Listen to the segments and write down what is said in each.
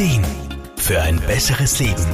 Ideen für ein besseres Leben.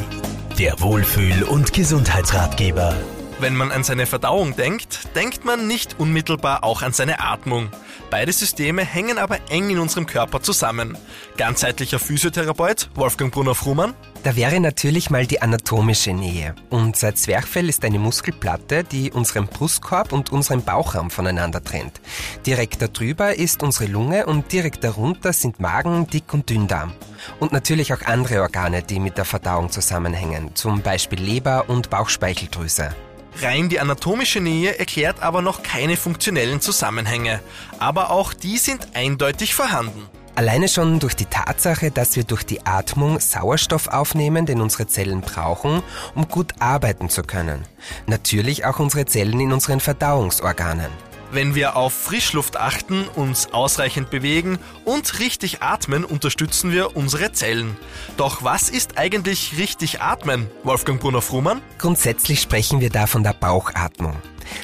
Der Wohlfühl- und Gesundheitsratgeber. Wenn man an seine Verdauung denkt, denkt man nicht unmittelbar auch an seine Atmung. Beide Systeme hängen aber eng in unserem Körper zusammen. Ganzheitlicher Physiotherapeut Wolfgang Brunner-Frumann. Da wäre natürlich mal die anatomische Nähe. Unser Zwerchfell ist eine Muskelplatte, die unseren Brustkorb und unseren Bauchraum voneinander trennt. Direkt darüber ist unsere Lunge und direkt darunter sind Magen, Dick- und Dünndarm. Und natürlich auch andere Organe, die mit der Verdauung zusammenhängen, zum Beispiel Leber und Bauchspeicheldrüse. Rein die anatomische Nähe erklärt aber noch keine funktionellen Zusammenhänge. Aber auch die sind eindeutig vorhanden. Alleine schon durch die Tatsache, dass wir durch die Atmung Sauerstoff aufnehmen, den unsere Zellen brauchen, um gut arbeiten zu können. Natürlich auch unsere Zellen in unseren Verdauungsorganen. Wenn wir auf Frischluft achten, uns ausreichend bewegen und richtig atmen, unterstützen wir unsere Zellen. Doch was ist eigentlich richtig atmen, Wolfgang Brunner-Frumann? Grundsätzlich sprechen wir da von der Bauchatmung.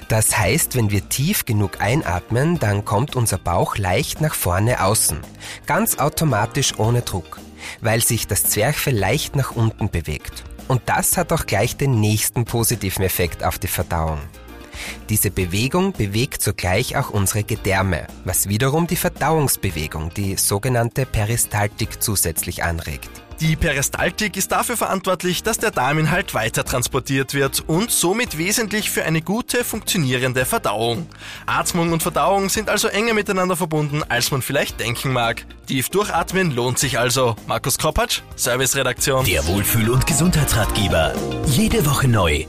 Das heißt, wenn wir tief genug einatmen, dann kommt unser Bauch leicht nach vorne außen. Ganz automatisch ohne Druck, weil sich das Zwerchfell leicht nach unten bewegt. Und das hat auch gleich den nächsten positiven Effekt auf die Verdauung. Diese Bewegung bewegt zugleich auch unsere Gedärme, was wiederum die Verdauungsbewegung, die sogenannte Peristaltik zusätzlich anregt. Die Peristaltik ist dafür verantwortlich, dass der Darminhalt weiter transportiert wird und somit wesentlich für eine gute, funktionierende Verdauung. Atmung und Verdauung sind also enger miteinander verbunden, als man vielleicht denken mag. Tief durchatmen lohnt sich also. Markus Kropatsch, Serviceredaktion. Der Wohlfühl- und Gesundheitsratgeber. Jede Woche neu